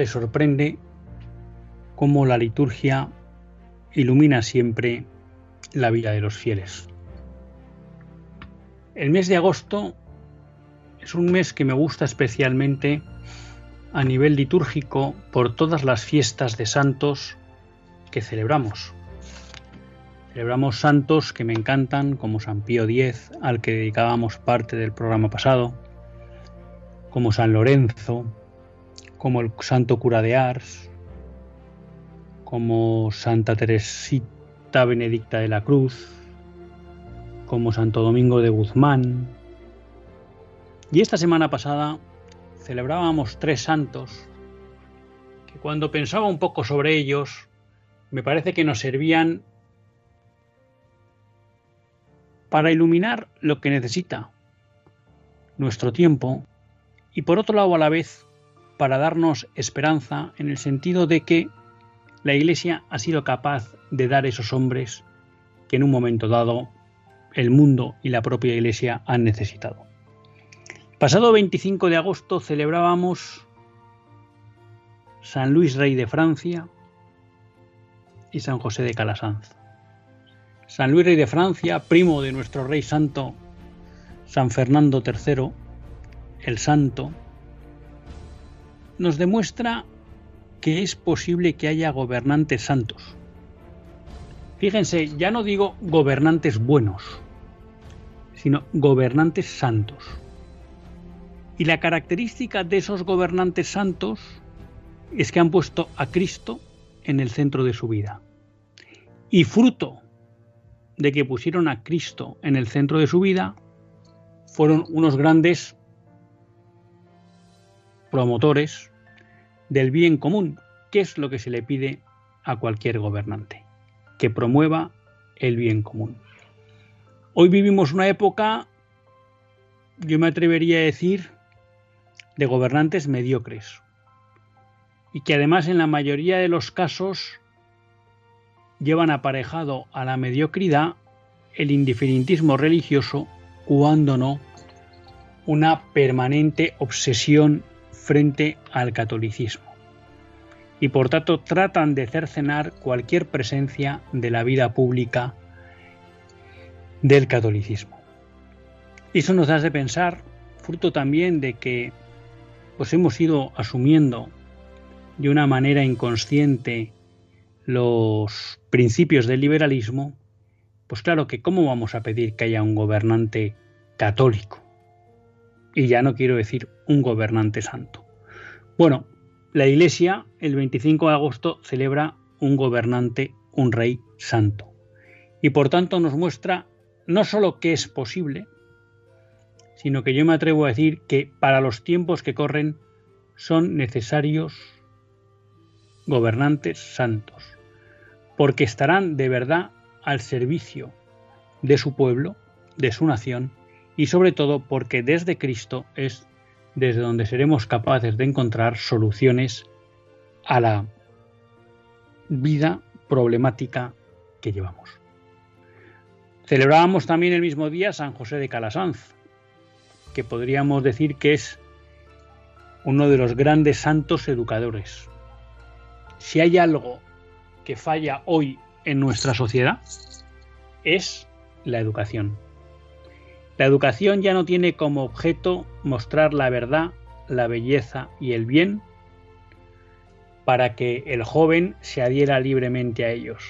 Le sorprende cómo la liturgia ilumina siempre la vida de los fieles. El mes de agosto es un mes que me gusta especialmente a nivel litúrgico por todas las fiestas de santos que celebramos. Celebramos santos que me encantan, como San Pío X, al que dedicábamos parte del programa pasado, como San Lorenzo, como el Santo Cura de Ars, como Santa Teresita Benedicta de la Cruz, como Santo Domingo de Guzmán. Y esta semana pasada celebrábamos tres santos que cuando pensaba un poco sobre ellos, me parece que nos servían para iluminar lo que necesita nuestro tiempo y por otro lado a la vez para darnos esperanza en el sentido de que la Iglesia ha sido capaz de dar esos hombres que en un momento dado el mundo y la propia Iglesia han necesitado. Pasado 25 de agosto celebrábamos San Luis Rey de Francia y San José de Calasanz. San Luis Rey de Francia, primo de nuestro Rey Santo San Fernando III, el Santo, nos demuestra que es posible que haya gobernantes santos. Fíjense, ya no digo gobernantes buenos, sino gobernantes santos. Y la característica de esos gobernantes santos es que han puesto a Cristo en el centro de su vida. Y fruto de que pusieron a Cristo en el centro de su vida, fueron unos grandes promotores del bien común, que es lo que se le pide a cualquier gobernante, que promueva el bien común. Hoy vivimos una época, yo me atrevería a decir, de gobernantes mediocres, y que además en la mayoría de los casos llevan aparejado a la mediocridad el indiferentismo religioso, cuando no una permanente obsesión frente al catolicismo y por tanto tratan de cercenar cualquier presencia de la vida pública del catolicismo. Eso nos hace pensar, fruto también de que pues hemos ido asumiendo de una manera inconsciente los principios del liberalismo, pues claro que cómo vamos a pedir que haya un gobernante católico y ya no quiero decir un gobernante santo. Bueno, la Iglesia el 25 de agosto celebra un gobernante, un rey santo. Y por tanto nos muestra no solo que es posible, sino que yo me atrevo a decir que para los tiempos que corren son necesarios gobernantes santos, porque estarán de verdad al servicio de su pueblo, de su nación, y sobre todo porque desde Cristo es desde donde seremos capaces de encontrar soluciones a la vida problemática que llevamos. Celebrábamos también el mismo día San José de Calasanz, que podríamos decir que es uno de los grandes santos educadores. Si hay algo que falla hoy en nuestra sociedad, es la educación. La educación ya no tiene como objeto mostrar la verdad, la belleza y el bien para que el joven se adhiera libremente a ellos.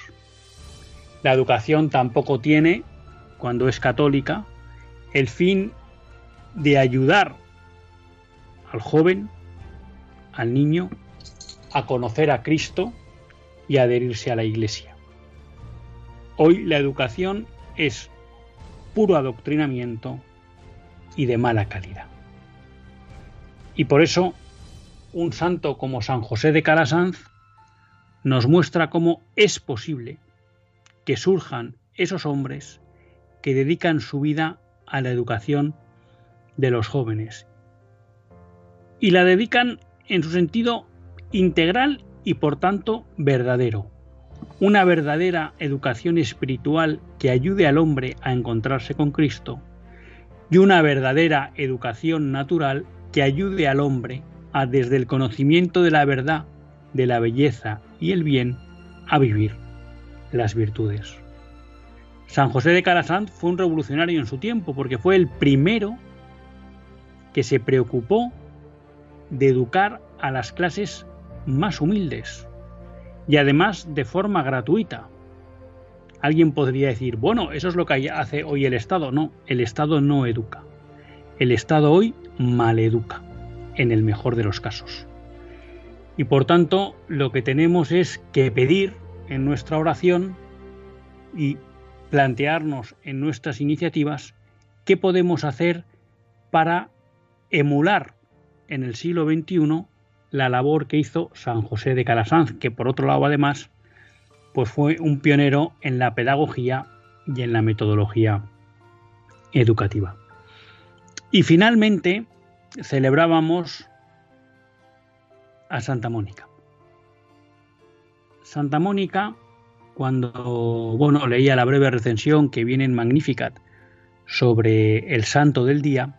La educación tampoco tiene, cuando es católica, el fin de ayudar al joven, al niño, a conocer a Cristo y adherirse a la Iglesia. Hoy la educación es puro adoctrinamiento y de mala calidad. Y por eso un santo como San José de Calasanz nos muestra cómo es posible que surjan esos hombres que dedican su vida a la educación de los jóvenes. Y la dedican en su sentido integral y por tanto verdadero. Una verdadera educación espiritual que ayude al hombre a encontrarse con Cristo y una verdadera educación natural que ayude al hombre a desde el conocimiento de la verdad, de la belleza y el bien, a vivir las virtudes. San José de Calasanz fue un revolucionario en su tiempo porque fue el primero que se preocupó de educar a las clases más humildes y además de forma gratuita. Alguien podría decir, bueno, eso es lo que hace hoy el Estado. No, el Estado no educa. El Estado hoy maleduca, en el mejor de los casos. Y por tanto, lo que tenemos es que pedir en nuestra oración y plantearnos en nuestras iniciativas qué podemos hacer para emular en el siglo XXI la labor que hizo San José de Calasanz, que por otro lado además pues fue un pionero en la pedagogía y en la metodología educativa. Y finalmente celebrábamos a Santa Mónica. Santa Mónica cuando bueno, leía la breve recensión que viene en Magnificat sobre el santo del día,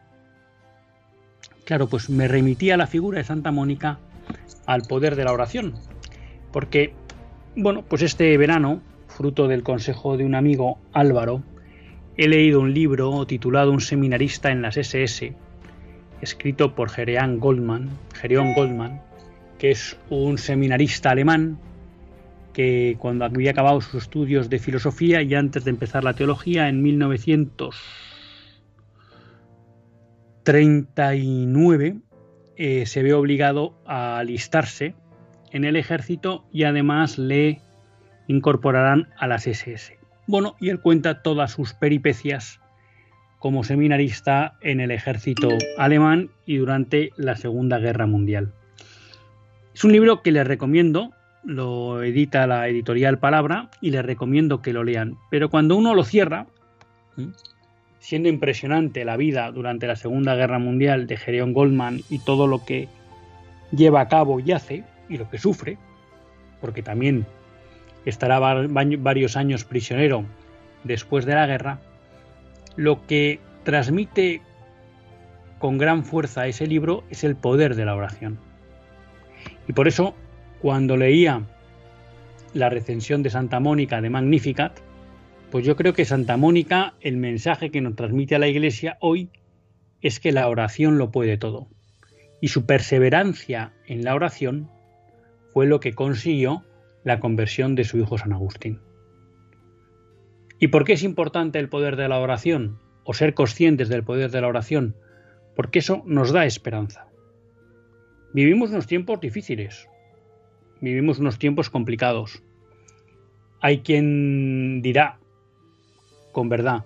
claro, pues me remitía la figura de Santa Mónica al poder de la oración. Porque, bueno, pues este verano, fruto del consejo de un amigo Álvaro, he leído un libro titulado Un seminarista en las SS, escrito por Gereon Goldman, Goldman, que es un seminarista alemán que cuando había acabado sus estudios de filosofía y antes de empezar la teología en 1939 eh, se ve obligado a alistarse en el ejército y además le incorporarán a las SS. Bueno, y él cuenta todas sus peripecias como seminarista en el ejército alemán y durante la Segunda Guerra Mundial. Es un libro que les recomiendo lo edita la editorial Palabra y les recomiendo que lo lean. Pero cuando uno lo cierra, siendo impresionante la vida durante la Segunda Guerra Mundial de Gereon Goldman y todo lo que lleva a cabo y hace, y lo que sufre, porque también estará varios años prisionero después de la guerra, lo que transmite con gran fuerza ese libro es el poder de la oración. Y por eso cuando leía la recensión de Santa Mónica de Magnificat, pues yo creo que Santa Mónica, el mensaje que nos transmite a la Iglesia hoy es que la oración lo puede todo. Y su perseverancia en la oración fue lo que consiguió la conversión de su hijo San Agustín. ¿Y por qué es importante el poder de la oración? O ser conscientes del poder de la oración. Porque eso nos da esperanza. Vivimos unos tiempos difíciles, vivimos unos tiempos complicados. Hay quien dirá, con verdad,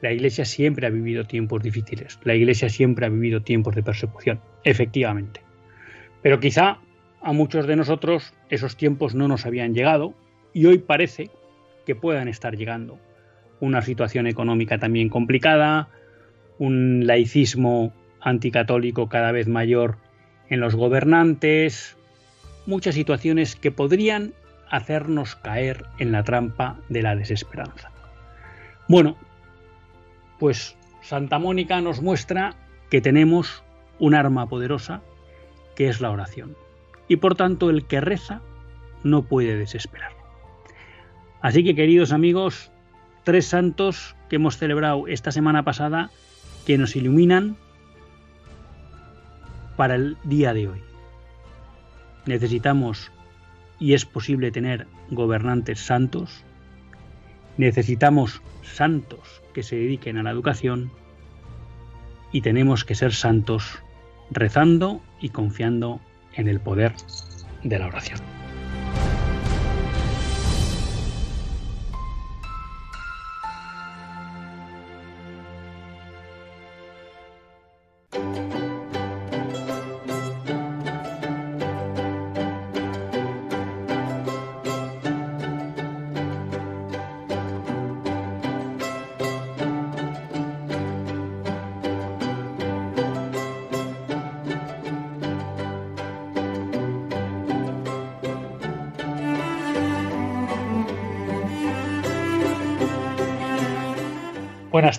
la Iglesia siempre ha vivido tiempos difíciles, la Iglesia siempre ha vivido tiempos de persecución, efectivamente. Pero quizá a muchos de nosotros esos tiempos no nos habían llegado y hoy parece que puedan estar llegando. Una situación económica también complicada, un laicismo anticatólico cada vez mayor en los gobernantes, muchas situaciones que podrían hacernos caer en la trampa de la desesperanza. Bueno, pues Santa Mónica nos muestra que tenemos un arma poderosa que es la oración. Y por tanto el que reza no puede desesperar. Así que queridos amigos, tres santos que hemos celebrado esta semana pasada que nos iluminan para el día de hoy necesitamos y es posible tener gobernantes santos, necesitamos santos que se dediquen a la educación y tenemos que ser santos rezando y confiando en el poder de la oración.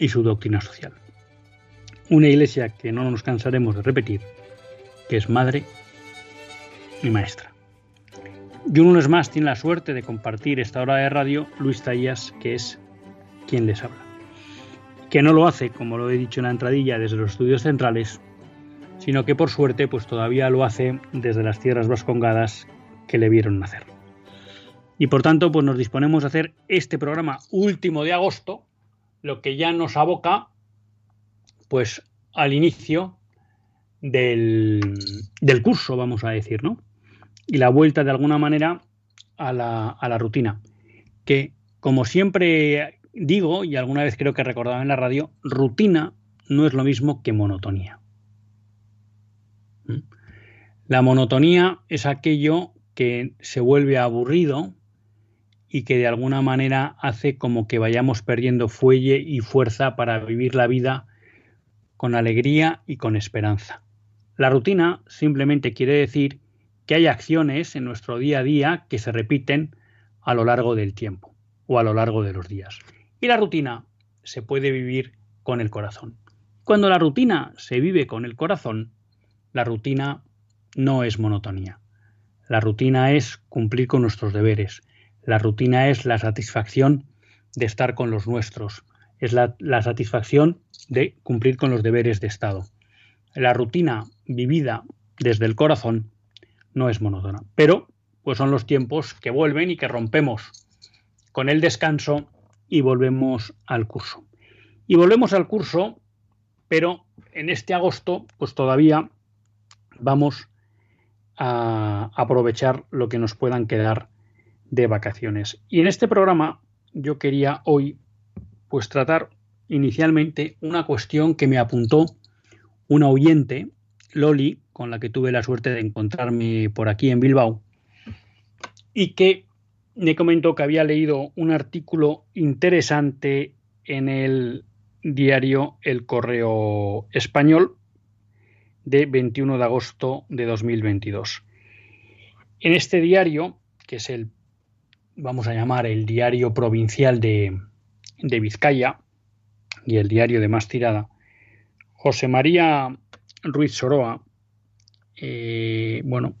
y su doctrina social. Una iglesia que no nos cansaremos de repetir, que es madre y maestra. Y un lunes más tiene la suerte de compartir esta hora de radio Luis Tallas, que es quien les habla. Que no lo hace, como lo he dicho en la entradilla, desde los estudios centrales, sino que por suerte pues todavía lo hace desde las tierras vascongadas que le vieron nacer. Y por tanto, pues nos disponemos a hacer este programa último de agosto, lo que ya nos aboca pues al inicio del, curso, vamos a decir, ¿no? Y la vuelta de alguna manera a la, a la rutina, que como siempre digo, y alguna vez creo que recordaba en la radio, rutina no es lo mismo que monotonía. ¿Mm? La monotonía es aquello que se vuelve aburrido, y que de alguna manera hace como que vayamos perdiendo fuelle y fuerza para vivir la vida con alegría y con esperanza. La rutina simplemente quiere decir que hay acciones en nuestro día a día que se repiten a lo largo del tiempo o a lo largo de los días. Y la rutina se puede vivir con el corazón. Cuando la rutina se vive con el corazón, la rutina no es monotonía. La rutina es cumplir con nuestros deberes, la rutina es la satisfacción de estar con los nuestros, es la, satisfacción de cumplir con los deberes de Estado. La rutina vivida desde el corazón no es monótona, pero pues son los tiempos que vuelven y que rompemos con el descanso y volvemos al curso. Y volvemos al curso, pero en este agosto pues todavía vamos a aprovechar lo que nos puedan quedar de vacaciones. Y en este programa yo quería hoy pues tratar inicialmente una cuestión que me apuntó una oyente, Loli, con la que tuve la suerte de encontrarme por aquí en Bilbao, y que me comentó que había leído un artículo interesante en el diario El Correo Español de 21 de agosto de 2022. En este diario, que es el vamos a llamar el diario provincial de, Vizcaya y el diario de más tirada, José María Ruiz Soroa, eh, bueno,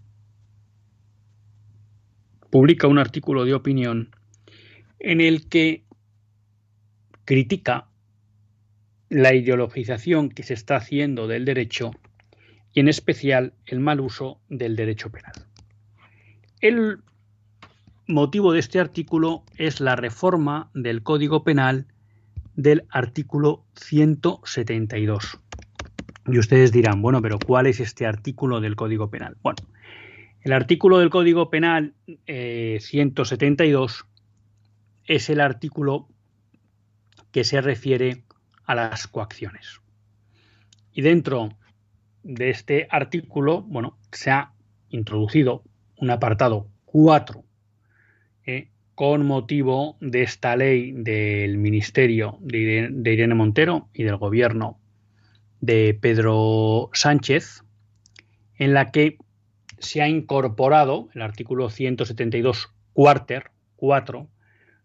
publica un artículo de opinión en el que critica la ideologización que se está haciendo del derecho y en especial el mal uso del derecho penal. Él motivo de este artículo es la reforma del Código Penal del artículo 172. Y ustedes dirán, bueno, pero ¿cuál es este artículo del Código Penal? Bueno, el artículo del Código Penal 172 eh, es el artículo que se refiere a las coacciones. Y dentro de este artículo, bueno, se ha introducido un apartado 4 con motivo de esta ley del Ministerio de Irene Montero y del Gobierno de Pedro Sánchez, en la que se ha incorporado el artículo 172 cuarter 4,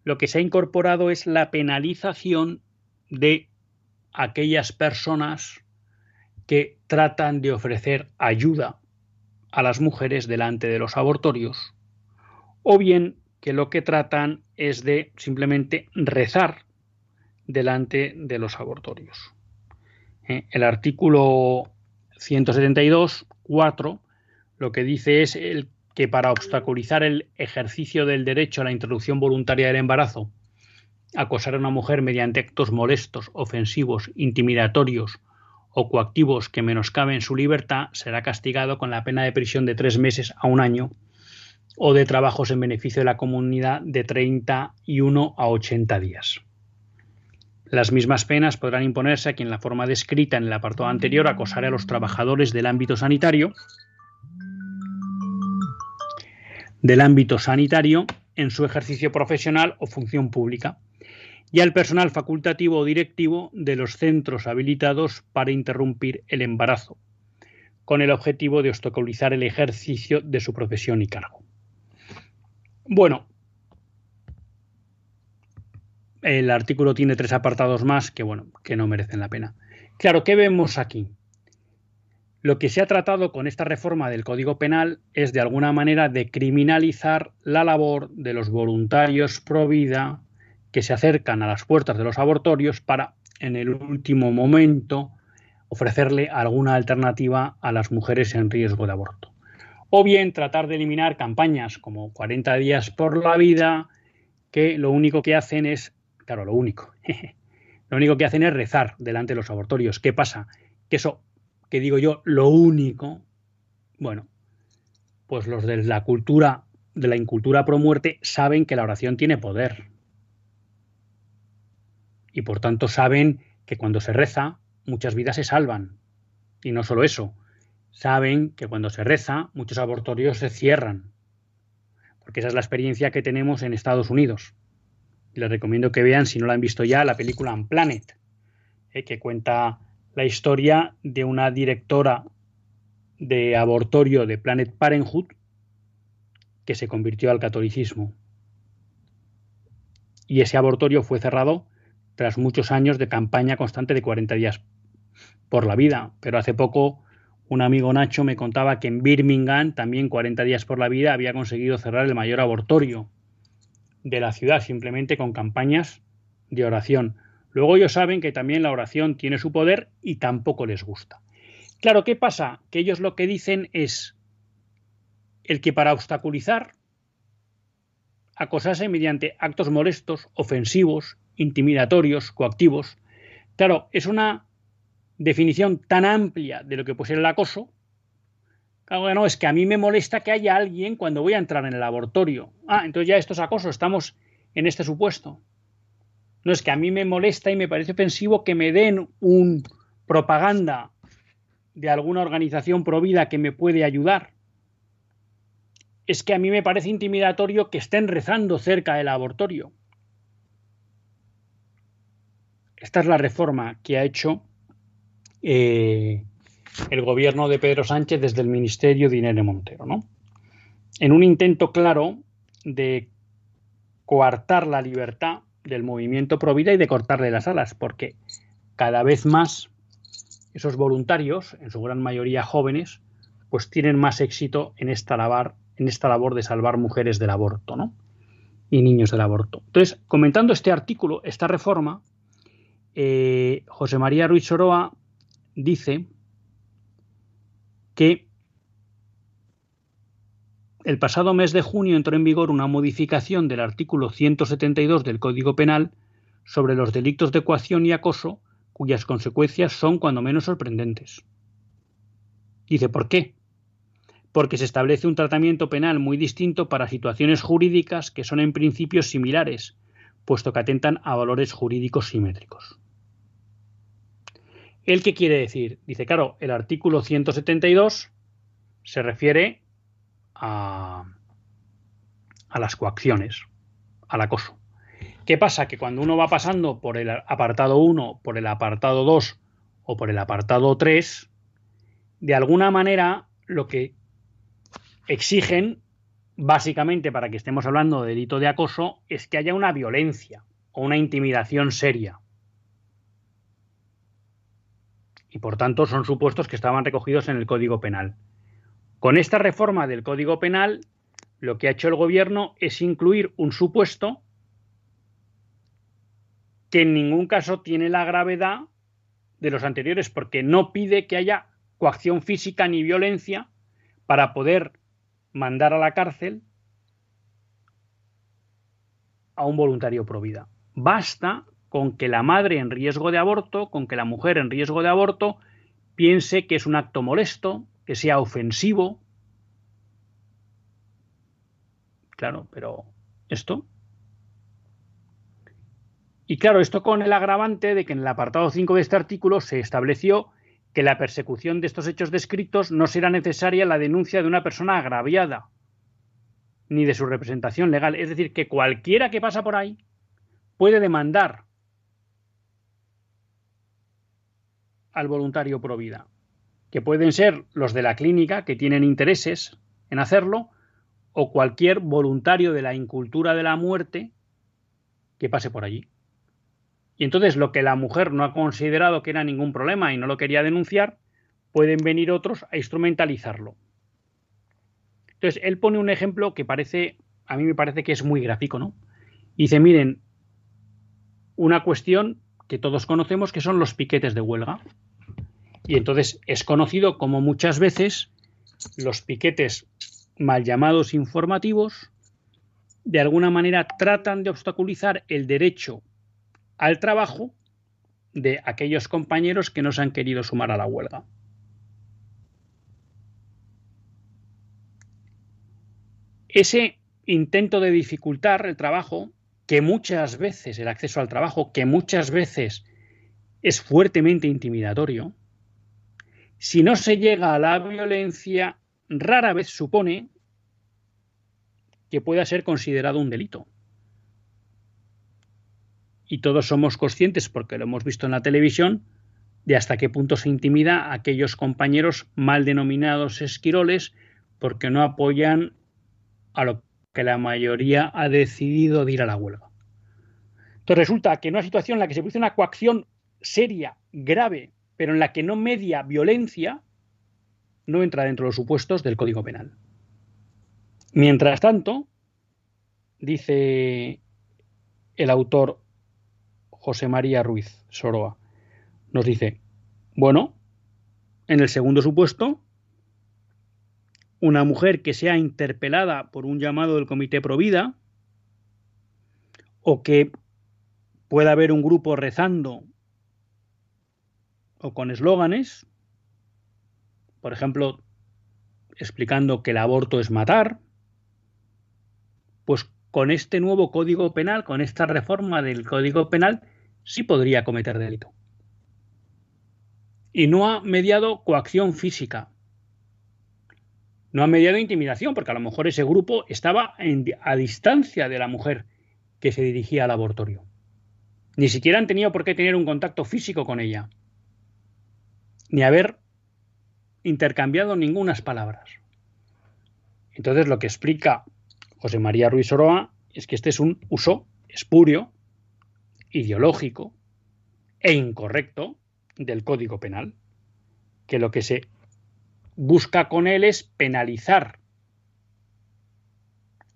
lo que se ha incorporado es la penalización de aquellas personas que tratan de ofrecer ayuda a las mujeres delante de los abortorios, o bien que lo que tratan es de simplemente rezar delante de los abortorios. Eh, el artículo 172.4 lo que dice es el que para obstaculizar el ejercicio del derecho a la interrupción voluntaria del embarazo, acosar a una mujer mediante actos molestos, ofensivos, intimidatorios o coactivos que menoscaben su libertad será castigado con la pena de prisión de tres meses a un año o de trabajos en beneficio de la comunidad de 31 a 80 días. Las mismas penas podrán imponerse a quien la forma descrita en el apartado anterior acosare a los trabajadores del ámbito sanitario del ámbito sanitario en su ejercicio profesional o función pública y al personal facultativo o directivo de los centros habilitados para interrumpir el embarazo, con el objetivo de obstaculizar el ejercicio de su profesión y cargo. Bueno, el artículo tiene tres apartados más que, bueno, que no merecen la pena. Claro, ¿qué vemos aquí? Lo que se ha tratado con esta reforma del Código Penal es de alguna manera de criminalizar la labor de los voluntarios pro vida que se acercan a las puertas de los abortorios para, en el último momento, ofrecerle alguna alternativa a las mujeres en riesgo de aborto. O bien tratar de eliminar campañas como 40 días por la vida, que lo único que hacen es, claro, lo único, lo único que hacen es rezar delante de los abortorios. ¿Qué pasa? Que eso que digo yo, lo único, bueno, pues los de la cultura, de la incultura pro muerte, saben que la oración tiene poder. Y por tanto saben que cuando se reza, muchas vidas se salvan. Y no solo eso, saben que cuando se reza, muchos abortorios se cierran. Porque esa es la experiencia que tenemos en Estados Unidos. Les recomiendo que vean, si no la han visto ya, la película Unplanet, eh, que cuenta la historia de una directora de abortorio de Planet Parenthood que se convirtió al catolicismo. Y ese abortorio fue cerrado tras muchos años de campaña constante de 40 días por la vida. Pero hace poco un amigo Nacho me contaba que en Birmingham, también 40 días por la vida, había conseguido cerrar el mayor abortorio de la ciudad, simplemente con campañas de oración. Luego ellos saben que también la oración tiene su poder y tampoco les gusta. Claro, ¿qué pasa? Que ellos lo que dicen es el que para obstaculizar, acosarse mediante actos molestos, ofensivos, intimidatorios, coactivos, claro, es una definición tan amplia de lo que puede ser el acoso. Claro, no, es que a mí me molesta que haya alguien cuando voy a entrar en el laboratorio. Ah, entonces ya esto es acoso, estamos en este supuesto. No es que a mí me molesta y me parece ofensivo que me den un propaganda de alguna organización provida que me puede ayudar. Es que a mí me parece intimidatorio que estén rezando cerca del abortorio. Esta es la reforma que ha hecho eh, el gobierno de Pedro Sánchez desde el Ministerio de Montero, ¿no? En un intento claro de coartar la libertad del movimiento Provida y de cortarle las alas, porque cada vez más esos voluntarios, en su gran mayoría jóvenes, pues tienen más éxito en esta labor, en esta labor de salvar mujeres del aborto, ¿no? Y niños del aborto. Entonces, comentando este artículo, esta reforma, eh, José María Ruiz Soroa dice que el pasado mes de junio entró en vigor una modificación del artículo 172 del Código Penal sobre los delitos de coacción y acoso, cuyas consecuencias son cuando menos sorprendentes. Dice, ¿por qué? Porque se establece un tratamiento penal muy distinto para situaciones jurídicas que son en principio similares, puesto que atentan a valores jurídicos simétricos. ¿El qué quiere decir? Dice, claro, el artículo 172 se refiere a, las coacciones, al acoso. ¿Qué pasa? Que cuando uno va pasando por el apartado 1, por el apartado 2 o por el apartado 3, de alguna manera lo que exigen, básicamente para que estemos hablando de delito de acoso, es que haya una violencia o una intimidación seria. Y por tanto son supuestos que estaban recogidos en el Código Penal. Con esta reforma del Código Penal, lo que ha hecho el gobierno es incluir un supuesto que en ningún caso tiene la gravedad de los anteriores, porque no pide que haya coacción física ni violencia para poder mandar a la cárcel a un voluntario pro vida. Basta con que la madre en riesgo de aborto, con que la mujer en riesgo de aborto, piense que es un acto molesto, que sea ofensivo. Claro, pero esto. Y claro, esto con el agravante de que en el apartado 5 de este artículo se estableció que la persecución de estos hechos descritos no será necesaria la denuncia de una persona agraviada, ni de su representación legal. Es decir, que cualquiera que pasa por ahí puede demandar al voluntario pro vida, que pueden ser los de la clínica que tienen intereses en hacerlo, o cualquier voluntario de la incultura de la muerte que pase por allí. Y entonces lo que la mujer no ha considerado que era ningún problema y no lo quería denunciar, pueden venir otros a instrumentalizarlo. Entonces, él pone un ejemplo que parece, a mí me parece que es muy gráfico, ¿no? dice, miren, una cuestión que todos conocemos que son los piquetes de huelga. Y entonces es conocido como muchas veces los piquetes mal llamados informativos de alguna manera tratan de obstaculizar el derecho al trabajo de aquellos compañeros que no se han querido sumar a la huelga. Ese intento de dificultar el trabajo, que muchas veces, el acceso al trabajo, que muchas veces es fuertemente intimidatorio, si no se llega a la violencia, rara vez supone que pueda ser considerado un delito y todos somos conscientes, porque lo hemos visto en la televisión, de hasta qué punto se intimida a aquellos compañeros mal denominados esquiroles porque no apoyan a lo que la mayoría ha decidido de ir a la huelga. Entonces resulta que en una situación en la que se produce una coacción seria, grave, pero en la que no media violencia, no entra dentro de los supuestos del Código Penal. Mientras tanto, dice el autor José María Ruiz Soroa. Nos dice, bueno, en el segundo supuesto, una mujer que sea interpelada por un llamado del Comité Provida o que pueda haber un grupo rezando o con eslóganes, por ejemplo, explicando que el aborto es matar, pues con este nuevo código penal, con esta reforma del código penal, sí podría cometer delito. Y no ha mediado coacción física. No ha mediado intimidación, porque a lo mejor ese grupo estaba a distancia de la mujer que se dirigía al abortorio. Ni siquiera han tenido por qué tener un contacto físico con ella, ni haber intercambiado ningunas palabras. Entonces lo que explica José María Ruiz Oroa es que este es un uso espurio ideológico e incorrecto del Código Penal, que lo que se busca con él es penalizar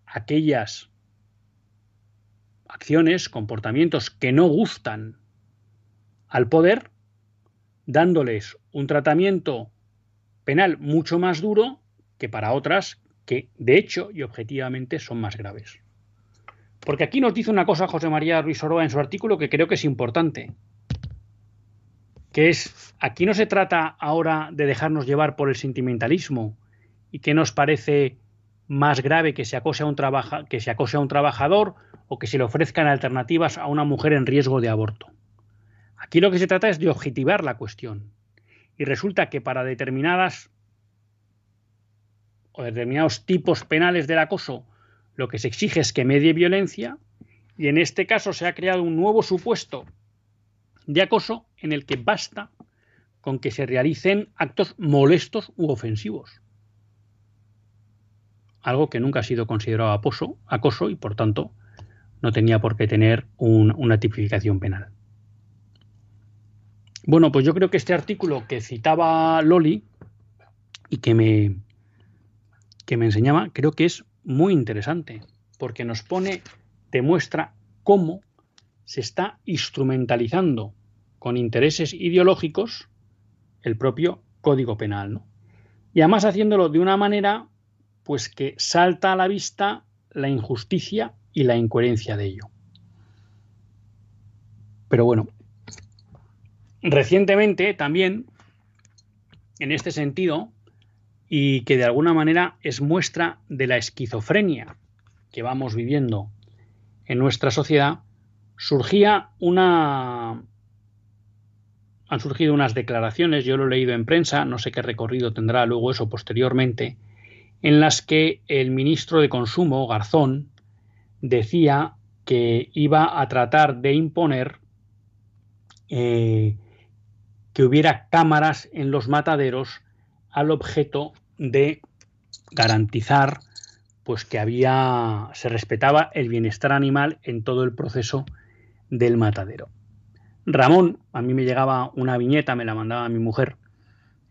aquellas acciones, comportamientos que no gustan al poder, dándoles un tratamiento penal mucho más duro que para otras que de hecho y objetivamente son más graves. Porque aquí nos dice una cosa José María Ruiz Oroa en su artículo que creo que es importante. Que es, aquí no se trata ahora de dejarnos llevar por el sentimentalismo y que nos parece más grave que se acose a un, que se acose a un trabajador o que se le ofrezcan alternativas a una mujer en riesgo de aborto. Aquí lo que se trata es de objetivar la cuestión. Y resulta que para determinadas o determinados tipos penales del acoso lo que se exige es que medie violencia y en este caso se ha creado un nuevo supuesto de acoso en el que basta con que se realicen actos molestos u ofensivos. Algo que nunca ha sido considerado acoso, acoso y por tanto no tenía por qué tener una tipificación penal. Bueno, pues yo creo que este artículo que citaba Loli y que me, que me enseñaba, creo que es muy interesante, porque nos pone, demuestra cómo se está instrumentalizando con intereses ideológicos el propio Código Penal, ¿no? Y además haciéndolo de una manera pues que salta a la vista la injusticia y la incoherencia de ello. Pero bueno, recientemente también, en este sentido, y que de alguna manera es muestra de la esquizofrenia que vamos viviendo en nuestra sociedad, surgía una... Han surgido unas declaraciones, yo lo he leído en prensa, no sé qué recorrido tendrá luego eso posteriormente, en las que el ministro de Consumo, Garzón, decía que iba a tratar de imponer eh, que hubiera cámaras en los mataderos al objeto de garantizar pues que había se respetaba el bienestar animal en todo el proceso del matadero. Ramón, a mí me llegaba una viñeta, me la mandaba mi mujer,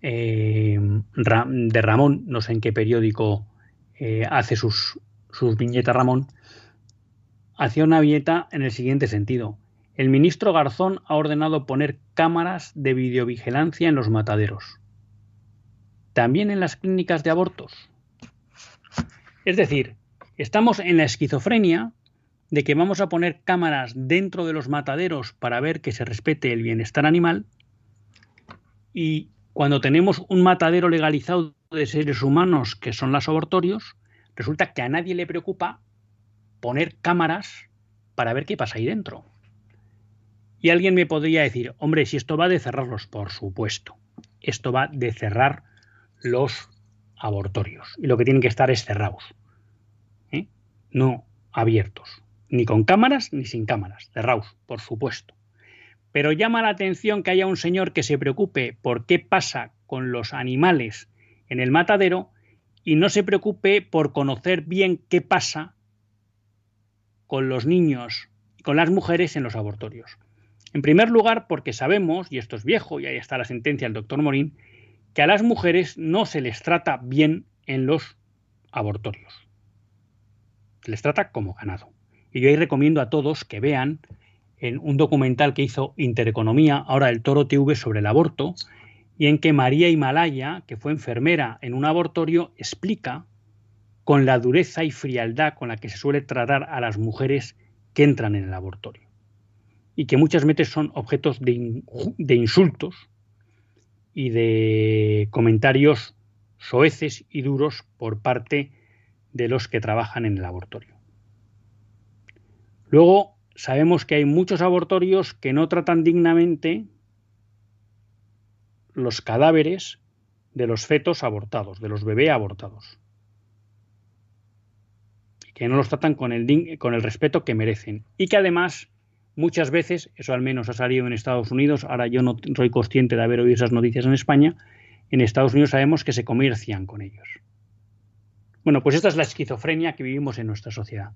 eh, de Ramón, no sé en qué periódico eh, hace sus, sus viñetas Ramón, hacía una viñeta en el siguiente sentido. El ministro Garzón ha ordenado poner cámaras de videovigilancia en los mataderos. También en las clínicas de abortos. Es decir, estamos en la esquizofrenia de que vamos a poner cámaras dentro de los mataderos para ver que se respete el bienestar animal y cuando tenemos un matadero legalizado de seres humanos que son los abortorios, resulta que a nadie le preocupa poner cámaras para ver qué pasa ahí dentro. Y alguien me podría decir, hombre, si esto va de cerrarlos, por supuesto. Esto va de cerrar los abortorios. Y lo que tienen que estar es cerrados. ¿eh? No abiertos. Ni con cámaras ni sin cámaras. Cerrados, por supuesto. Pero llama la atención que haya un señor que se preocupe por qué pasa con los animales en el matadero y no se preocupe por conocer bien qué pasa con los niños y con las mujeres en los abortorios. En primer lugar, porque sabemos, y esto es viejo, y ahí está la sentencia del doctor Morín, que a las mujeres no se les trata bien en los abortorios. Se les trata como ganado. Y yo ahí recomiendo a todos que vean en un documental que hizo Intereconomía, ahora el Toro TV, sobre el aborto, y en que María Himalaya, que fue enfermera en un abortorio, explica con la dureza y frialdad con la que se suele tratar a las mujeres que entran en el abortorio y que muchas veces son objetos de, insultos y de comentarios soeces y duros por parte de los que trabajan en el abortorio. Luego sabemos que hay muchos abortorios que no tratan dignamente los cadáveres de los fetos abortados, de los bebés abortados. Que no los tratan con el respeto que merecen. Y que además Muchas veces, eso al menos ha salido en Estados Unidos, ahora yo no soy consciente de haber oído esas noticias en España, en Estados Unidos sabemos que se comercian con ellos. Bueno, pues esta es la esquizofrenia que vivimos en nuestra sociedad.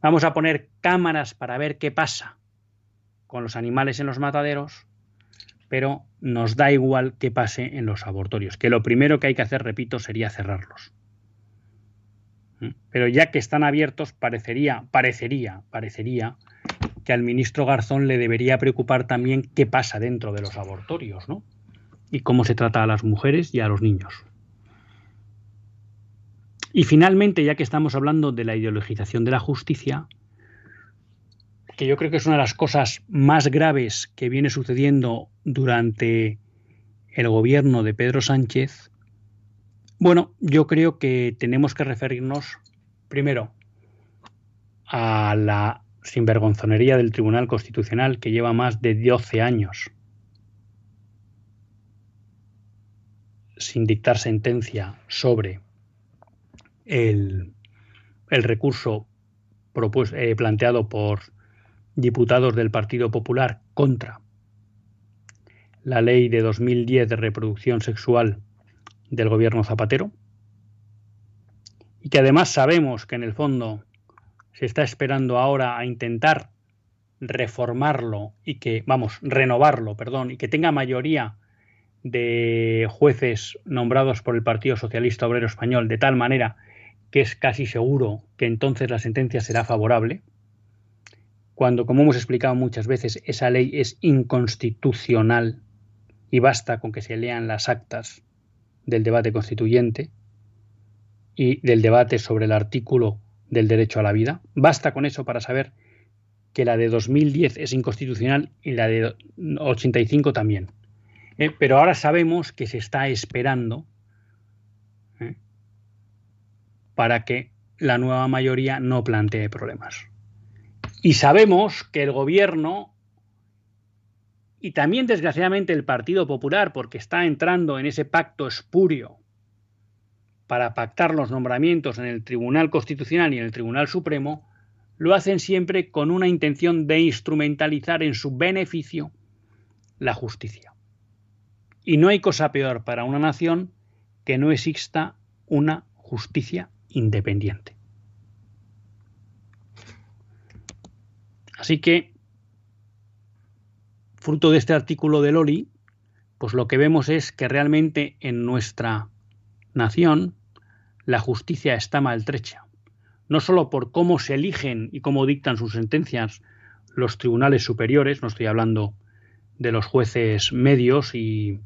Vamos a poner cámaras para ver qué pasa con los animales en los mataderos, pero nos da igual qué pase en los abortorios, que lo primero que hay que hacer, repito, sería cerrarlos. ¿Mm? Pero ya que están abiertos, parecería, parecería, parecería que al ministro Garzón le debería preocupar también qué pasa dentro de los abortorios, ¿no? Y cómo se trata a las mujeres y a los niños. Y finalmente, ya que estamos hablando de la ideologización de la justicia, que yo creo que es una de las cosas más graves que viene sucediendo durante el gobierno de Pedro Sánchez, bueno, yo creo que tenemos que referirnos primero a la sinvergonzonería del Tribunal Constitucional que lleva más de 12 años sin dictar sentencia sobre el, recurso eh, planteado por diputados del Partido Popular contra la ley de 2010 de reproducción sexual del gobierno Zapatero y que además sabemos que en el fondo se está esperando ahora a intentar reformarlo y que, vamos, renovarlo, perdón, y que tenga mayoría de jueces nombrados por el Partido Socialista Obrero Español, de tal manera que es casi seguro que entonces la sentencia será favorable, cuando, como hemos explicado muchas veces, esa ley es inconstitucional y basta con que se lean las actas del debate constituyente y del debate sobre el artículo del derecho a la vida. Basta con eso para saber que la de 2010 es inconstitucional y la de 85 también. Eh, pero ahora sabemos que se está esperando eh, para que la nueva mayoría no plantee problemas. Y sabemos que el gobierno y también desgraciadamente el Partido Popular, porque está entrando en ese pacto espurio para pactar los nombramientos en el Tribunal Constitucional y en el Tribunal Supremo, lo hacen siempre con una intención de instrumentalizar en su beneficio la justicia. Y no hay cosa peor para una nación que no exista una justicia independiente. Así que, fruto de este artículo de Loli, pues lo que vemos es que realmente en nuestra nación la justicia está maltrecha, no solo por cómo se eligen y cómo dictan sus sentencias los tribunales superiores, no estoy hablando de los jueces medios y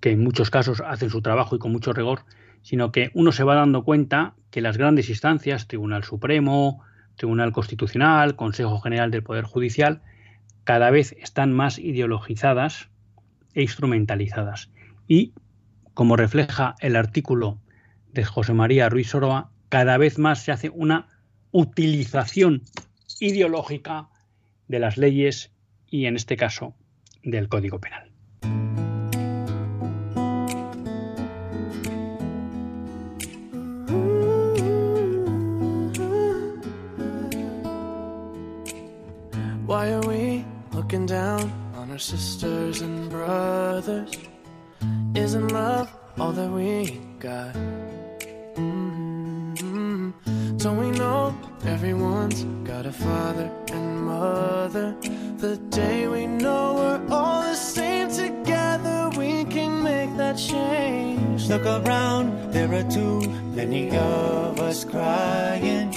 que en muchos casos hacen su trabajo y con mucho rigor, sino que uno se va dando cuenta que las grandes instancias, Tribunal Supremo, Tribunal Constitucional, Consejo General del Poder Judicial, cada vez están más ideologizadas e instrumentalizadas. Y, como refleja el artículo de José María Ruiz Soroa, cada vez más se hace una utilización ideológica de las leyes y, en este caso, del Código Penal. Why are we looking down on our sisters and brothers? Everyone's got a father and mother? The day we know we're all the same together, we can make that change. Look around, there are too many of us crying,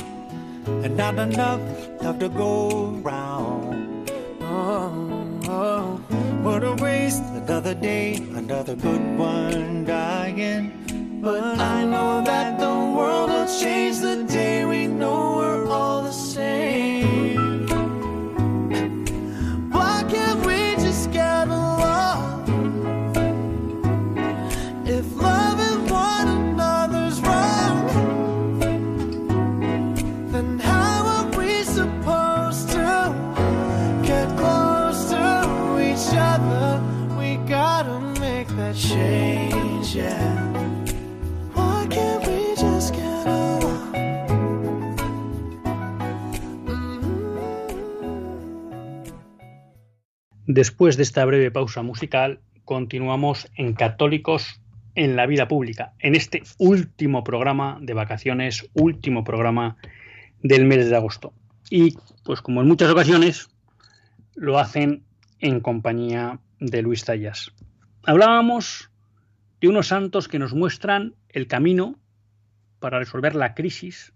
and not enough love to go round. Oh, oh, what a waste! Another day, another good one dying. But I know that the world will change the day we know we're all the same. Why can't we just get along? If loving one another's wrong, then how are we supposed to get close to each other? We gotta make that change, yeah. Después de esta breve pausa musical, continuamos en Católicos en la vida pública, en este último programa de vacaciones, último programa del mes de agosto. Y pues como en muchas ocasiones, lo hacen en compañía de Luis Tallas. Hablábamos de unos santos que nos muestran el camino para resolver la crisis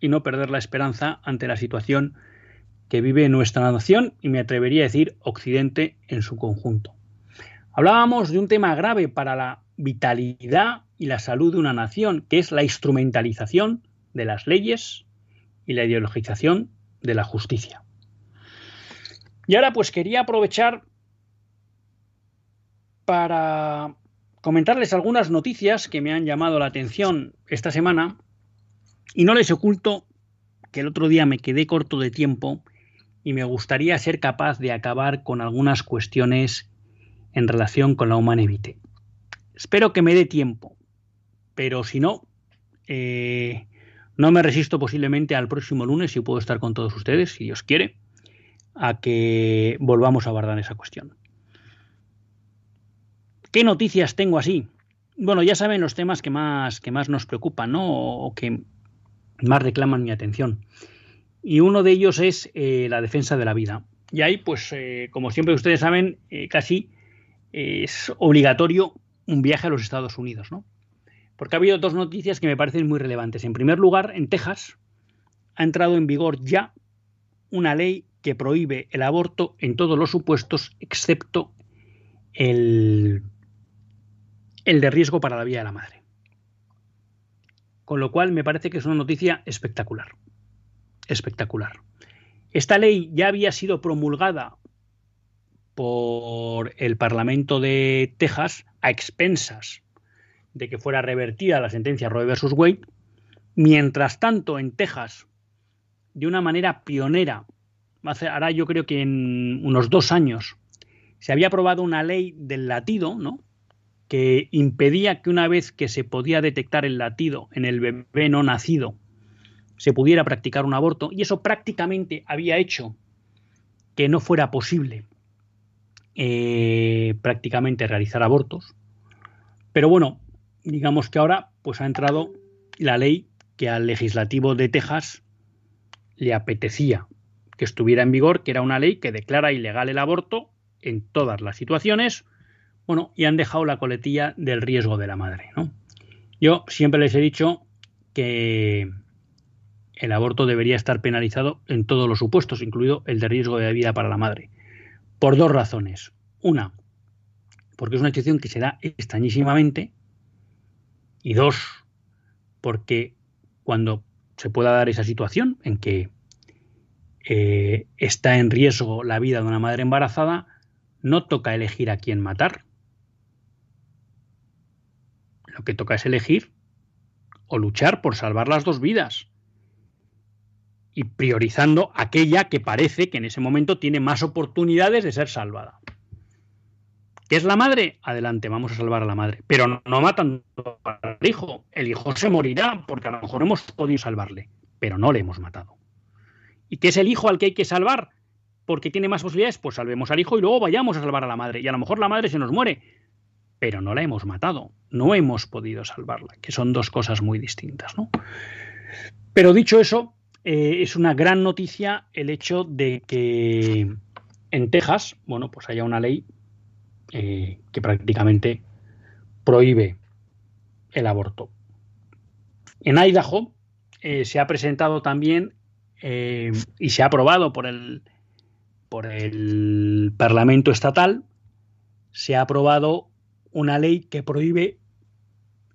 y no perder la esperanza ante la situación que vive nuestra nación y me atrevería a decir Occidente en su conjunto. Hablábamos de un tema grave para la vitalidad y la salud de una nación, que es la instrumentalización de las leyes y la ideologización de la justicia. Y ahora pues quería aprovechar para comentarles algunas noticias que me han llamado la atención esta semana y no les oculto que el otro día me quedé corto de tiempo y me gustaría ser capaz de acabar con algunas cuestiones en relación con la Humana Evite. Espero que me dé tiempo, pero si no, eh, no me resisto posiblemente al próximo lunes, si puedo estar con todos ustedes, si Dios quiere, a que volvamos a abordar esa cuestión. ¿Qué noticias tengo así? Bueno, ya saben los temas que más, que más nos preocupan, ¿no? O que más reclaman mi atención. Y uno de ellos es eh, la defensa de la vida. Y ahí, pues, eh, como siempre ustedes saben, eh, casi es obligatorio un viaje a los Estados Unidos, ¿no? Porque ha habido dos noticias que me parecen muy relevantes. En primer lugar, en Texas ha entrado en vigor ya una ley que prohíbe el aborto en todos los supuestos, excepto el, el de riesgo para la vida de la madre. Con lo cual me parece que es una noticia espectacular. Espectacular. Esta ley ya había sido promulgada por el Parlamento de Texas a expensas de que fuera revertida la sentencia Roe versus Wade. Mientras tanto, en Texas, de una manera pionera, ahora yo creo que en unos dos años, se había aprobado una ley del latido, ¿no? que impedía que una vez que se podía detectar el latido en el bebé no nacido, se pudiera practicar un aborto, y eso prácticamente había hecho que no fuera posible eh, prácticamente realizar abortos. Pero bueno, digamos que ahora pues ha entrado la ley que al legislativo de Texas le apetecía que estuviera en vigor, que era una ley que declara ilegal el aborto en todas las situaciones, bueno, y han dejado la coletilla del riesgo de la madre. ¿no? Yo siempre les he dicho que el aborto debería estar penalizado en todos los supuestos, incluido el de riesgo de vida para la madre, por dos razones. Una, porque es una situación que se da extrañísimamente, y dos, porque cuando se pueda dar esa situación en que eh, está en riesgo la vida de una madre embarazada, no toca elegir a quién matar, lo que toca es elegir o luchar por salvar las dos vidas y priorizando aquella que parece que en ese momento tiene más oportunidades de ser salvada. ¿Qué es la madre? Adelante, vamos a salvar a la madre. Pero no, no matan al hijo. El hijo se morirá porque a lo mejor hemos podido salvarle, pero no le hemos matado. ¿Y qué es el hijo al que hay que salvar? Porque tiene más posibilidades, pues salvemos al hijo y luego vayamos a salvar a la madre. Y a lo mejor la madre se nos muere, pero no la hemos matado, no hemos podido salvarla, que son dos cosas muy distintas. ¿no? Pero dicho eso, eh, es una gran noticia el hecho de que en Texas, bueno, pues haya una ley eh, que prácticamente prohíbe el aborto. En Idaho eh, se ha presentado también y se ha aprobado por el, por el Parlamento Estatal, se ha aprobado una ley que prohíbe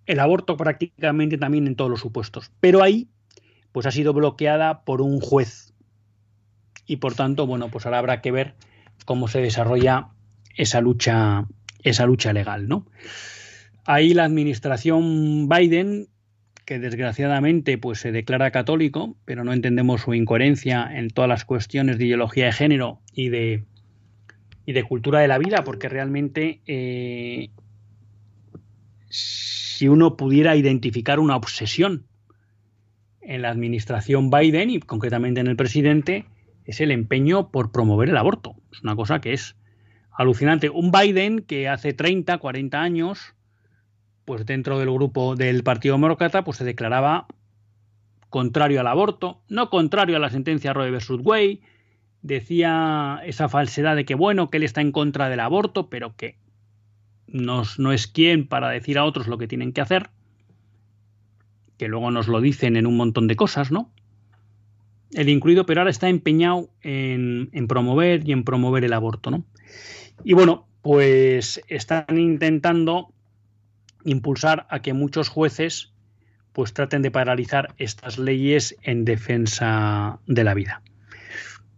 el aborto prácticamente también en todos los supuestos. Pero ahí, pues ha sido bloqueada por un juez. Y por tanto, bueno, pues ahora habrá que ver cómo se desarrolla esa lucha, esa lucha legal, ¿no? Ahí la administración Biden, que desgraciadamente pues se declara católico, pero no entendemos su incoherencia en todas las cuestiones de ideología de género y de, y de cultura de la vida, porque realmente eh, si uno pudiera identificar una obsesión en la administración Biden y concretamente en el presidente, es el empeño por promover el aborto. Es una cosa que es alucinante. Un Biden que hace 30, 40 años, pues dentro del grupo del Partido Demócrata, pues se declaraba contrario al aborto, no contrario a la sentencia Roe versus Wade, decía esa falsedad de que bueno, que él está en contra del aborto, pero que no es quien para decir a otros lo que tienen que hacer, que luego nos lo dicen en un montón de cosas, ¿no? El incluido, pero ahora está empeñado en, en promover y en promover el aborto, ¿no? Y bueno, pues están intentando impulsar a que muchos jueces pues traten de paralizar estas leyes en defensa de la vida.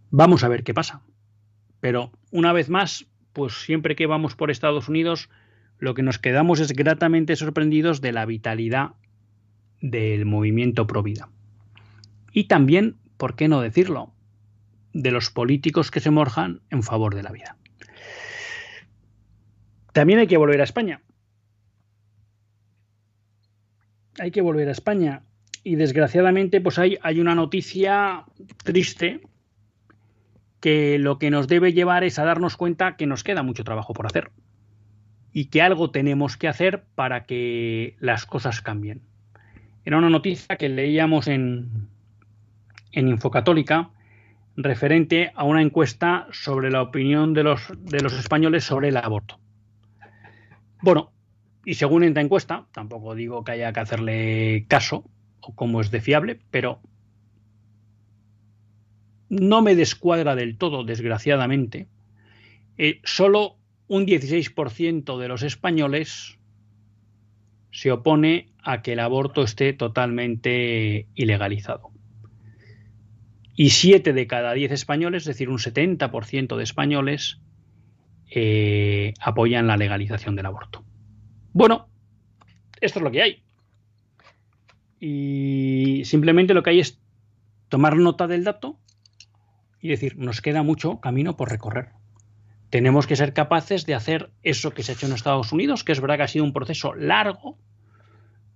Vamos a ver qué pasa. Pero una vez más, pues siempre que vamos por Estados Unidos lo que nos quedamos es gratamente sorprendidos de la vitalidad del movimiento pro vida. Y también, ¿por qué no decirlo?, de los políticos que se morjan en favor de la vida. También hay que volver a España. Hay que volver a España. Y desgraciadamente, pues hay, hay una noticia triste que lo que nos debe llevar es a darnos cuenta que nos queda mucho trabajo por hacer y que algo tenemos que hacer para que las cosas cambien. Era una noticia que leíamos en, en Infocatólica referente a una encuesta sobre la opinión de los, de los españoles sobre el aborto. Bueno, y según esta encuesta, tampoco digo que haya que hacerle caso o cómo es de fiable, pero no me descuadra del todo, desgraciadamente. Eh, solo un 16% de los españoles se opone a que el aborto esté totalmente ilegalizado. Y 7 de cada 10 españoles, es decir, un 70% de españoles, eh, apoyan la legalización del aborto. Bueno, esto es lo que hay. Y simplemente lo que hay es tomar nota del dato y decir, nos queda mucho camino por recorrer. Tenemos que ser capaces de hacer eso que se ha hecho en Estados Unidos, que es verdad que ha sido un proceso largo,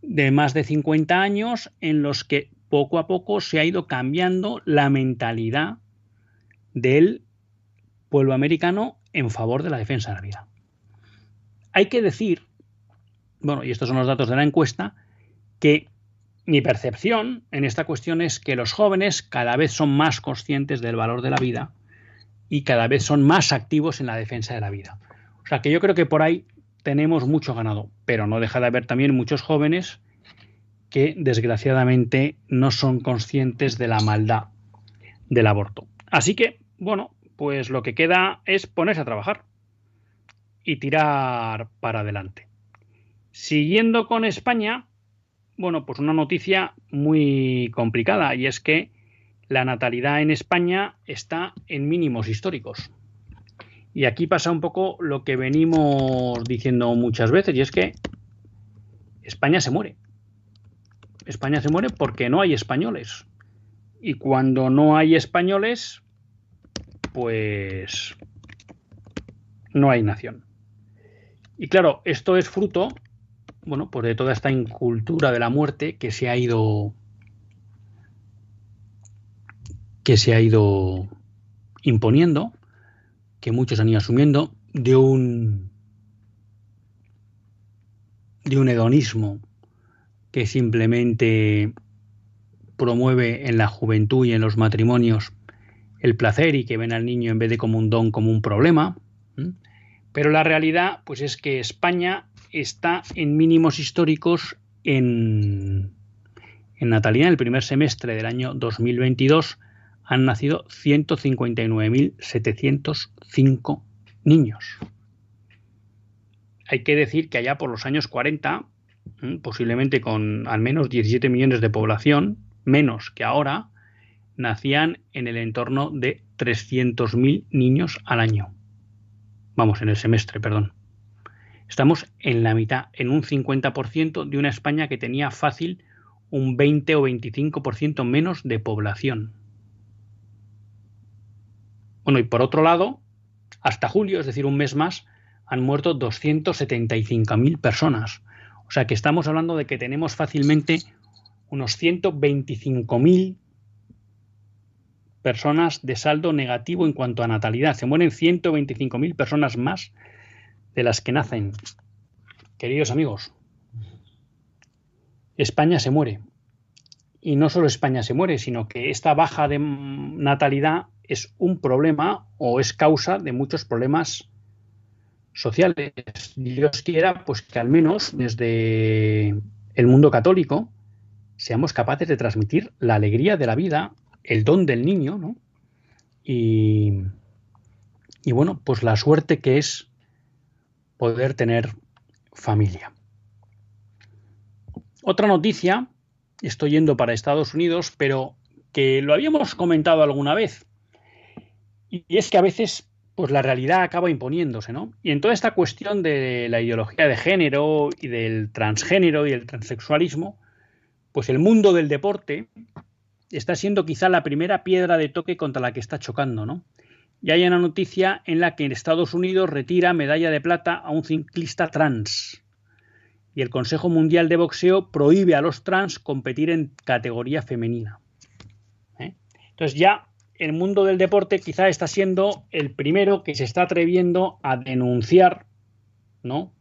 de más de 50 años, en los que poco a poco se ha ido cambiando la mentalidad del pueblo americano en favor de la defensa de la vida. Hay que decir, bueno, y estos son los datos de la encuesta, que mi percepción en esta cuestión es que los jóvenes cada vez son más conscientes del valor de la vida y cada vez son más activos en la defensa de la vida. O sea que yo creo que por ahí tenemos mucho ganado, pero no deja de haber también muchos jóvenes que desgraciadamente no son conscientes de la maldad del aborto. Así que, bueno, pues lo que queda es ponerse a trabajar y tirar para adelante. Siguiendo con España, bueno, pues una noticia muy complicada y es que la natalidad en España está en mínimos históricos. Y aquí pasa un poco lo que venimos diciendo muchas veces y es que España se muere. España se muere porque no hay españoles. Y cuando no hay españoles, pues no hay nación. Y claro, esto es fruto bueno, pues de toda esta incultura de la muerte que se ha ido que se ha ido imponiendo, que muchos han ido asumiendo, de un de un hedonismo que simplemente promueve en la juventud y en los matrimonios el placer y que ven al niño en vez de como un don como un problema. Pero la realidad pues es que España está en mínimos históricos en, en natalidad. En el primer semestre del año 2022 han nacido 159.705 niños. Hay que decir que allá por los años 40, posiblemente con al menos 17 millones de población, menos que ahora, nacían en el entorno de 300.000 niños al año. Vamos, en el semestre, perdón. Estamos en la mitad, en un 50% de una España que tenía fácil un 20 o 25% menos de población. Bueno, y por otro lado, hasta julio, es decir, un mes más, han muerto 275.000 personas. O sea que estamos hablando de que tenemos fácilmente unos 125.000 personas de saldo negativo en cuanto a natalidad. Se mueren 125.000 personas más de las que nacen. Queridos amigos, España se muere. Y no solo España se muere, sino que esta baja de natalidad es un problema o es causa de muchos problemas sociales. Dios quiera, pues que al menos desde el mundo católico seamos capaces de transmitir la alegría de la vida, el don del niño, ¿no? Y, y bueno, pues la suerte que es poder tener familia. Otra noticia, estoy yendo para Estados Unidos, pero que lo habíamos comentado alguna vez, y es que a veces pues la realidad acaba imponiéndose, ¿no? Y en toda esta cuestión de la ideología de género y del transgénero y el transexualismo, pues el mundo del deporte está siendo quizá la primera piedra de toque contra la que está chocando, ¿no? y hay una noticia en la que en Estados Unidos retira medalla de plata a un ciclista trans. Y el Consejo Mundial de Boxeo prohíbe a los trans competir en categoría femenina. ¿eh? Entonces ya el mundo del deporte quizá está siendo el primero que se está atreviendo a denunciar ¿no?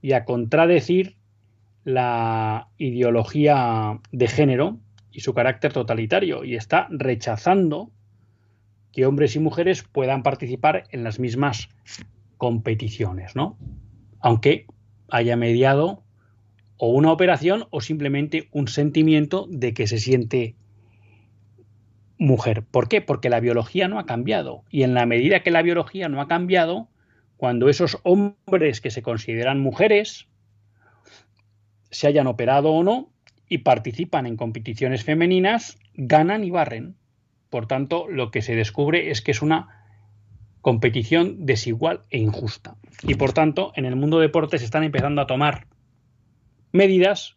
y a contradecir la ideología de género y su carácter totalitario y está rechazando que hombres y mujeres puedan participar en las mismas competiciones, ¿no? Aunque haya mediado o una operación o simplemente un sentimiento de que se siente mujer. ¿Por qué? Porque la biología no ha cambiado. Y en la medida que la biología no ha cambiado, cuando esos hombres que se consideran mujeres se hayan operado o no y participan en competiciones femeninas, ganan y barren. Por tanto, lo que se descubre es que es una competición desigual e injusta. Y por tanto, en el mundo deporte se están empezando a tomar medidas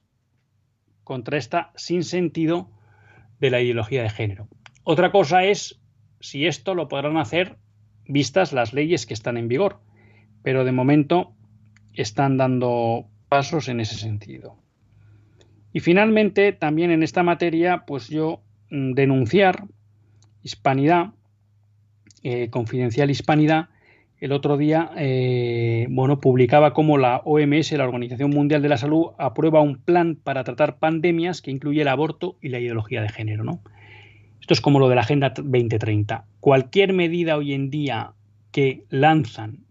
contra esta sin sentido de la ideología de género. Otra cosa es si esto lo podrán hacer vistas las leyes que están en vigor, pero de momento están dando pasos en ese sentido. Y finalmente, también en esta materia, pues yo mm, denunciar Hispanidad, eh, Confidencial Hispanidad, el otro día, eh, bueno, publicaba cómo la OMS, la Organización Mundial de la Salud, aprueba un plan para tratar pandemias que incluye el aborto y la ideología de género, ¿no? Esto es como lo de la Agenda 2030. Cualquier medida hoy en día que lanzan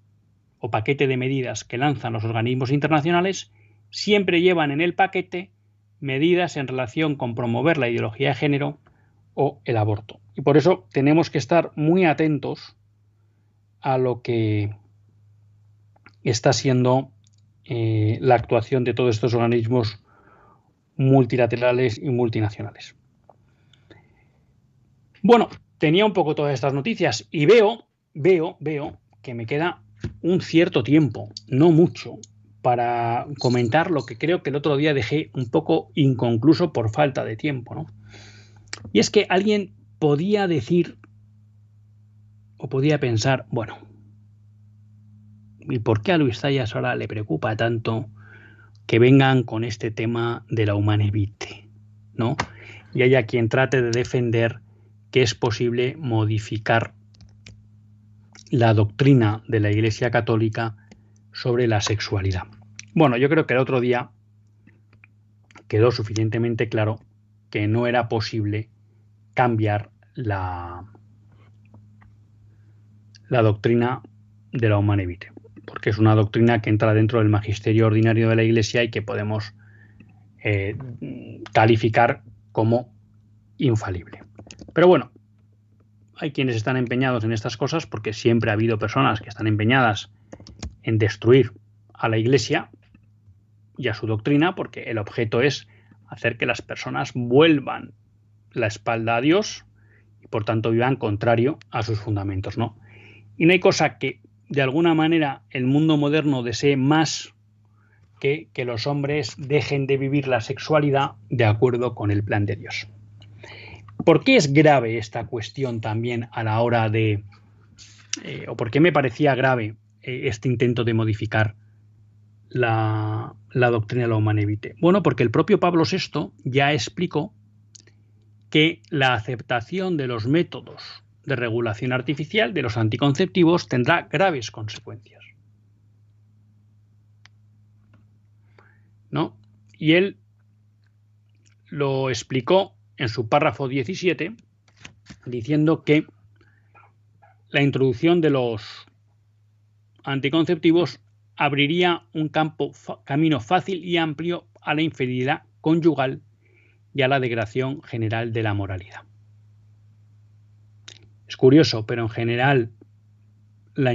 o paquete de medidas que lanzan los organismos internacionales siempre llevan en el paquete medidas en relación con promover la ideología de género o el aborto. Y por eso tenemos que estar muy atentos a lo que está siendo eh, la actuación de todos estos organismos multilaterales y multinacionales. Bueno, tenía un poco todas estas noticias y veo, veo, veo que me queda un cierto tiempo, no mucho, para comentar lo que creo que el otro día dejé un poco inconcluso por falta de tiempo, ¿no? Y es que alguien podía decir o podía pensar, bueno, ¿y por qué a Luis Zayas ahora le preocupa tanto que vengan con este tema de la humanevite, ¿no? Y haya quien trate de defender que es posible modificar la doctrina de la Iglesia Católica sobre la sexualidad. Bueno, yo creo que el otro día quedó suficientemente claro que no era posible cambiar la, la doctrina de la humana porque es una doctrina que entra dentro del magisterio ordinario de la Iglesia y que podemos eh, calificar como infalible. Pero bueno, hay quienes están empeñados en estas cosas porque siempre ha habido personas que están empeñadas en destruir a la Iglesia y a su doctrina porque el objeto es hacer que las personas vuelvan la espalda a Dios y por tanto vivan contrario a sus fundamentos, ¿no? Y no hay cosa que de alguna manera el mundo moderno desee más que que los hombres dejen de vivir la sexualidad de acuerdo con el plan de Dios. ¿Por qué es grave esta cuestión también a la hora de... Eh, o por qué me parecía grave eh, este intento de modificar la, doctrina de la humanevite? Bueno, porque el propio Pablo VI ya explicó que la aceptación de los métodos de regulación artificial de los anticonceptivos tendrá graves consecuencias. ¿No? Y él lo explicó en su párrafo 17 diciendo que la introducción de los anticonceptivos abriría un camino fácil y amplio a la infidelidad conyugal y a la degradación general de la moralidad. Es curioso, pero en general la,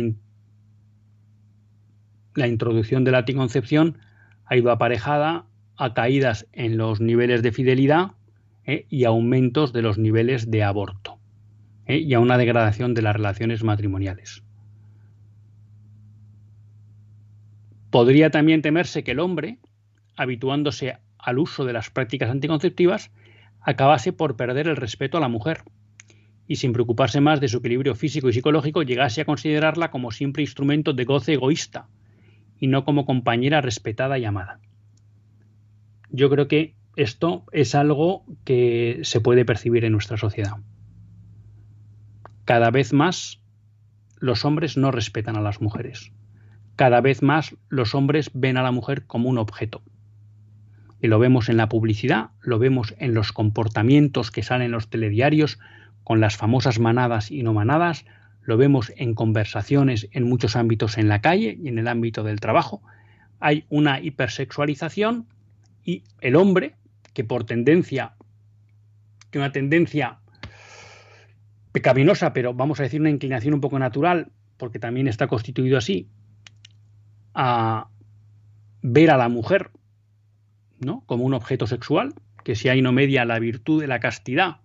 la introducción de la anticoncepción ha ido aparejada a caídas en los niveles de fidelidad ¿eh? y aumentos de los niveles de aborto ¿eh? y a una degradación de las relaciones matrimoniales. Podría también temerse que el hombre, habituándose al uso de las prácticas anticonceptivas, acabase por perder el respeto a la mujer y sin preocuparse más de su equilibrio físico y psicológico llegase a considerarla como simple instrumento de goce egoísta y no como compañera respetada y amada. Yo creo que esto es algo que se puede percibir en nuestra sociedad. Cada vez más los hombres no respetan a las mujeres. Cada vez más los hombres ven a la mujer como un objeto. Y lo vemos en la publicidad, lo vemos en los comportamientos que salen en los telediarios con las famosas manadas y no manadas, lo vemos en conversaciones en muchos ámbitos en la calle y en el ámbito del trabajo. Hay una hipersexualización y el hombre, que por tendencia, que una tendencia pecaminosa, pero vamos a decir una inclinación un poco natural, porque también está constituido así, a ver a la mujer ¿no? como un objeto sexual, que si hay no media la virtud de la castidad,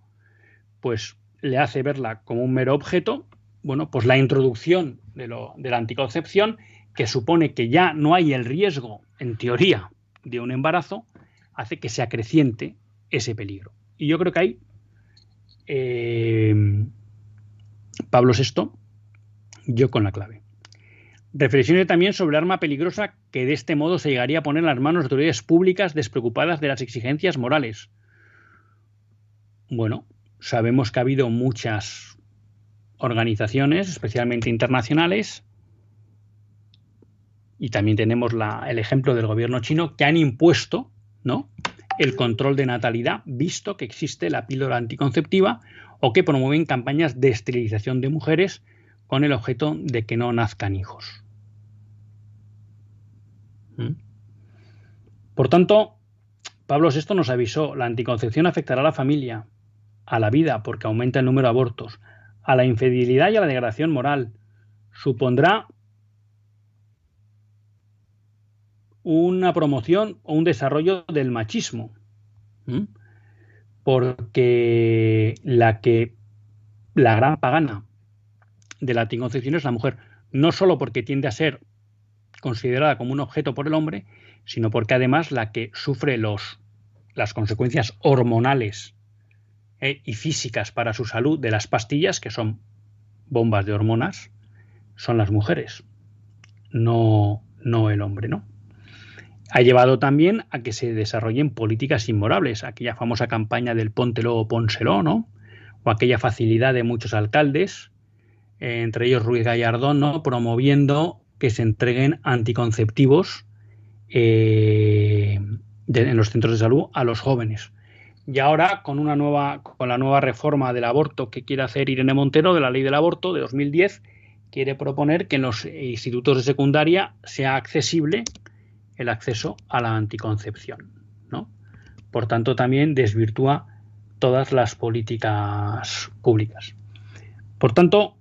pues le hace verla como un mero objeto, bueno, pues la introducción de, lo, de la anticoncepción, que supone que ya no hay el riesgo, en teoría, de un embarazo, hace que se acreciente ese peligro. Y yo creo que hay eh, Pablo VI, yo con la clave. Reflexione también sobre el arma peligrosa que de este modo se llegaría a poner en las manos de autoridades públicas despreocupadas de las exigencias morales. Bueno, sabemos que ha habido muchas organizaciones, especialmente internacionales, y también tenemos el ejemplo del gobierno chino, que han impuesto ¿no? el control de natalidad, visto que existe la píldora anticonceptiva, o que promueven campañas de esterilización de mujeres con el objeto de que no nazcan hijos. ¿Mm? Por tanto, Pablo VI nos avisó, la anticoncepción afectará a la familia, a la vida, porque aumenta el número de abortos, a la infidelidad y a la degradación moral. Supondrá una promoción o un desarrollo del machismo. Porque la que la gran pagana de la anticoncepción es la mujer, no solo porque tiende a ser considerada como un objeto por el hombre, sino porque además la que sufre los, las consecuencias hormonales eh, y físicas para su salud de las pastillas, que son bombas de hormonas, son las mujeres, no, no el hombre, ¿no? Ha llevado también a que se desarrollen políticas inmorables, aquella famosa campaña del ponte luego pónselo, ¿no? O aquella facilidad de muchos alcaldes, eh, entre ellos Ruiz Gallardón, ¿no? Promoviendo que se entreguen anticonceptivos eh, en los centros de salud a los jóvenes. Y ahora, con una nueva, con la nueva reforma del aborto que quiere hacer Irene Montero de la ley del aborto de 2010, quiere proponer que en los institutos de secundaria sea accesible el acceso a la anticoncepción. ¿no? Por tanto, también desvirtúa todas las políticas públicas. Por tanto,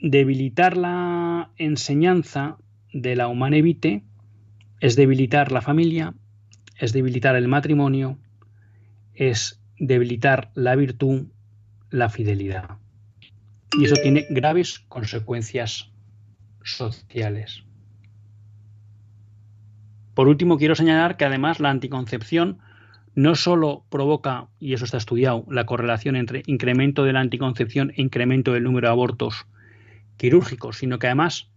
debilitar la enseñanza de la humanevite es debilitar la familia, es debilitar el matrimonio, es debilitar la virtud, la fidelidad. Y eso tiene graves consecuencias sociales. Por último, quiero señalar que además la anticoncepción no solo provoca, y eso está estudiado, la correlación entre incremento de la anticoncepción e incremento del número de abortos quirúrgicos, sino que además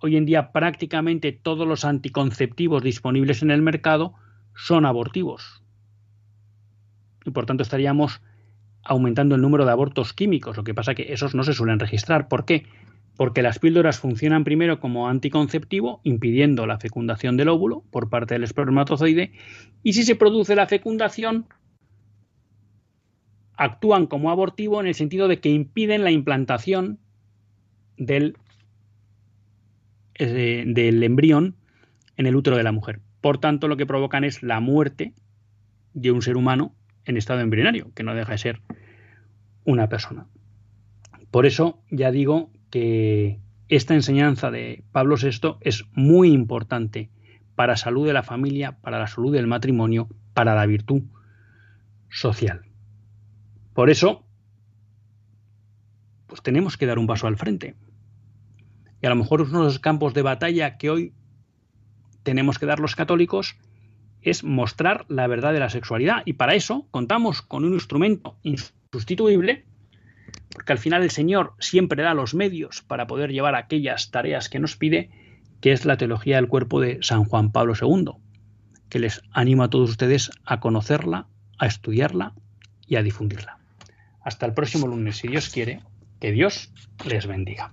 hoy en día prácticamente todos los anticonceptivos disponibles en el mercado son abortivos y por tanto estaríamos aumentando el número de abortos químicos. Lo que pasa es que esos no se suelen registrar. ¿Por qué? Porque las píldoras funcionan primero como anticonceptivo, impidiendo la fecundación del óvulo por parte del espermatozoide, y si se produce la fecundación, actúan como abortivo en el sentido de que impiden la implantación del, eh, del embrión en el útero de la mujer. Por tanto, lo que provocan es la muerte de un ser humano en estado embrionario, que no deja de ser una persona. Por eso ya digo que esta enseñanza de Pablo VI es muy importante para la salud de la familia, para la salud del matrimonio, para la virtud social. Por eso, pues tenemos que dar un paso al frente. Y a lo mejor uno de los campos de batalla que hoy tenemos que dar los católicos es mostrar la verdad de la sexualidad. Y para eso contamos con un instrumento insustituible, porque al final el Señor siempre da los medios para poder llevar aquellas tareas que nos pide, que es la teología del cuerpo de San Juan Pablo II, que les animo a todos ustedes a conocerla, a estudiarla y a difundirla. Hasta el próximo lunes, si Dios quiere, que Dios les bendiga.